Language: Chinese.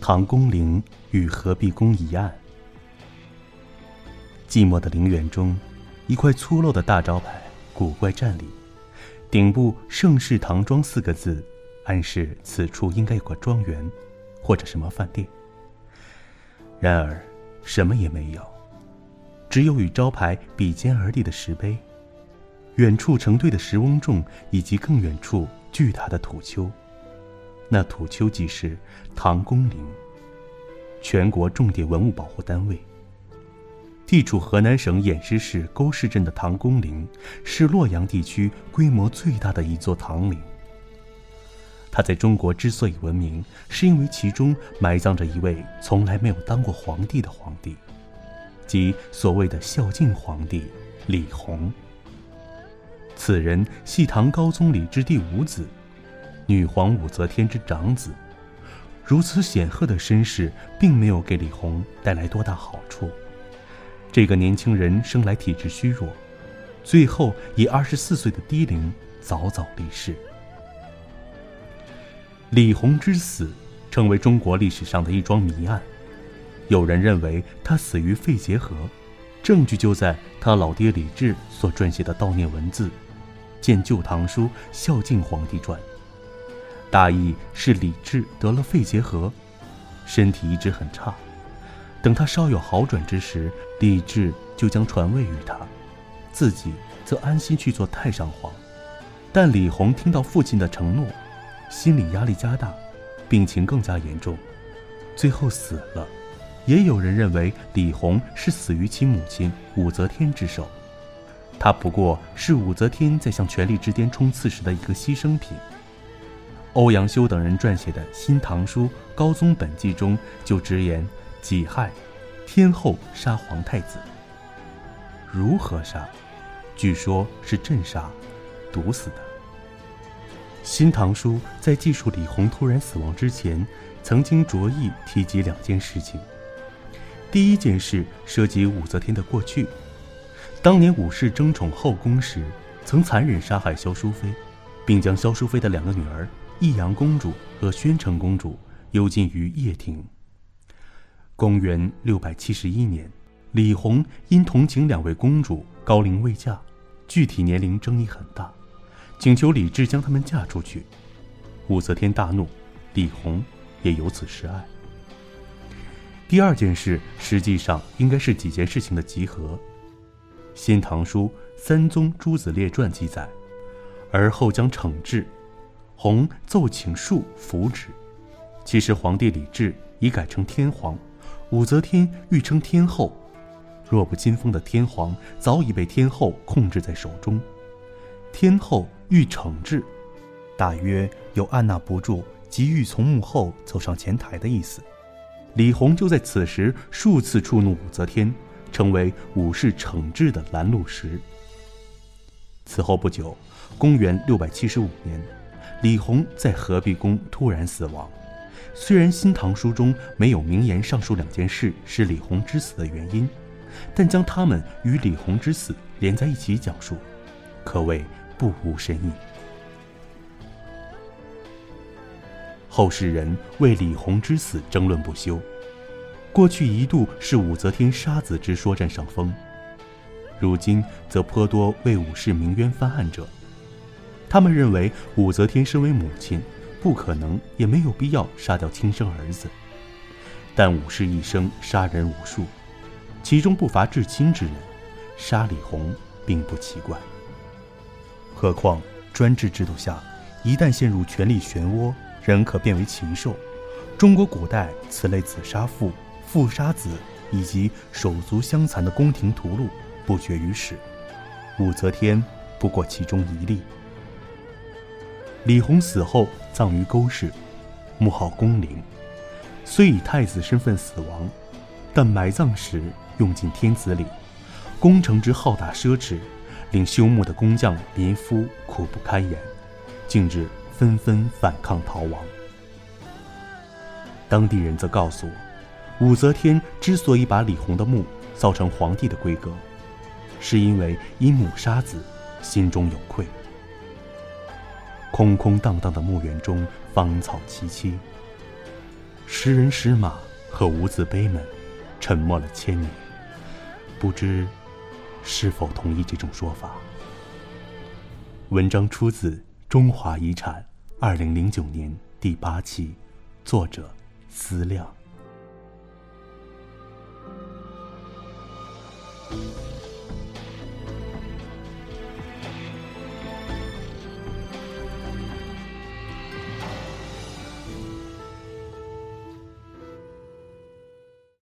唐公陵与何必宫一案。寂寞的陵园中，一块粗陋的大招牌古怪站立，顶部“盛世唐庄”四个字，暗示此处应该有个庄园，或者什么饭店。然而，什么也没有，只有与招牌比肩而立的石碑，远处成堆的石翁仲，以及更远处巨大的土丘。那土丘即是唐公陵，全国重点文物保护单位。地处河南省偃师市沟市镇的唐公陵，是洛阳地区规模最大的一座唐陵。它在中国之所以闻名，是因为其中埋葬着一位从来没有当过皇帝的皇帝，即所谓的孝敬皇帝李弘。此人系唐高宗李治第五子。女皇武则天之长子，如此显赫的身世，并没有给李弘带来多大好处。这个年轻人生来体质虚弱，最后以二十四岁的低龄早早离世。李弘之死，成为中国历史上的一桩谜案。有人认为他死于肺结核，证据就在他老爹李治所撰写的悼念文字，见《旧唐书·孝敬皇帝传》。大意是李治得了肺结核，身体一直很差。等他稍有好转之时，李治就将传位于他，自己则安心去做太上皇。但李弘听到父亲的承诺，心理压力加大，病情更加严重，最后死了。也有人认为李弘是死于其母亲武则天之手，他不过是武则天在向权力之巅冲刺时的一个牺牲品。欧阳修等人撰写的《新唐书·高宗本纪》中就直言：“己亥，天后杀皇太子。如何杀？据说是镇杀，毒死的。”《新唐书》在记述李弘突然死亡之前，曾经着意提及两件事情。第一件事涉及武则天的过去，当年武氏争宠后宫时，曾残忍杀害萧淑妃，并将萧淑妃的两个女儿。益阳公主和宣城公主幽禁于掖庭。公元六百七十一年，李弘因同情两位公主高龄未嫁，具体年龄争议很大，请求李治将她们嫁出去。武则天大怒，李弘也由此失爱。第二件事实际上应该是几件事情的集合，《新唐书·三宗诸子列传》记载，而后将惩治。弘奏请恕符旨，其实皇帝李治已改成天皇，武则天欲称天后，弱不禁风的天皇早已被天后控制在手中，天后欲惩治，大约有按捺不住，急欲从幕后走上前台的意思。李弘就在此时数次触怒武则天，成为武士惩治的拦路石。此后不久，公元六百七十五年。李弘在合璧宫突然死亡，虽然《新唐书》中没有明言上述两件事是李弘之死的原因，但将他们与李弘之死连在一起讲述，可谓不无深意。后世人为李弘之死争论不休，过去一度是武则天杀子之说占上风，如今则颇多为武士鸣冤翻案者。他们认为武则天身为母亲，不可能也没有必要杀掉亲生儿子。但武士一生杀人无数，其中不乏至亲之人，杀李弘并不奇怪。何况专制制度下，一旦陷入权力漩涡，人可变为禽兽。中国古代此类子杀父、父杀子以及手足相残的宫廷屠戮不绝于史，武则天不过其中一例。李弘死后葬于沟氏，墓号公陵。虽以太子身份死亡，但埋葬时用尽天子礼，工程之浩大奢侈，令修墓的工匠民夫苦不堪言，竟至纷纷反抗逃亡。当地人则告诉我，武则天之所以把李弘的墓造成皇帝的规格，是因为因母杀子，心中有愧。空空荡荡的墓园中，芳草萋萋。诗人诗马和无字碑们，沉默了千年，不知是否同意这种说法。文章出自《中华遗产》二零零九年第八期，作者思量。